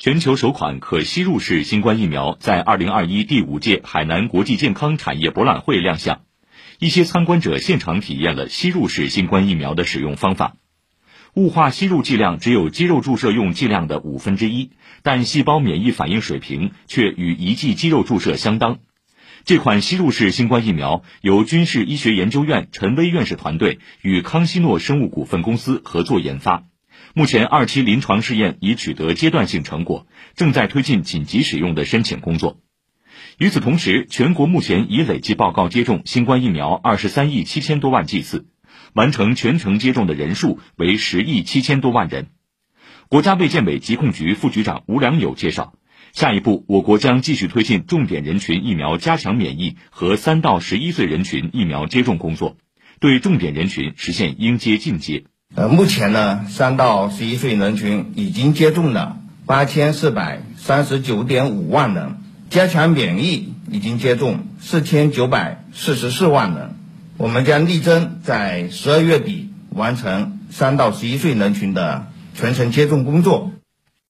全球首款可吸入式新冠疫苗在二零二一第五届海南国际健康产业博览会亮相，一些参观者现场体验了吸入式新冠疫苗的使用方法。雾化吸入剂量只有肌肉注射用剂量的五分之一，但细胞免疫反应水平却与一剂肌肉注射相当。这款吸入式新冠疫苗由军事医学研究院陈薇院士团队与康希诺生物股份公司合作研发。目前，二期临床试验已取得阶段性成果，正在推进紧急使用的申请工作。与此同时，全国目前已累计报告接种新冠疫苗二十三亿七千多万剂次，完成全程接种的人数为十亿七千多万人。国家卫健委疾控局副局长吴良友介绍，下一步我国将继续推进重点人群疫苗加强免疫和三到十一岁人群疫苗接种工作，对重点人群实现应接尽接。呃，目前呢，三到十一岁人群已经接种了八千四百三十九点五万人，加强免疫已经接种四千九百四十四万人。我们将力争在十二月底完成三到十一岁人群的全程接种工作。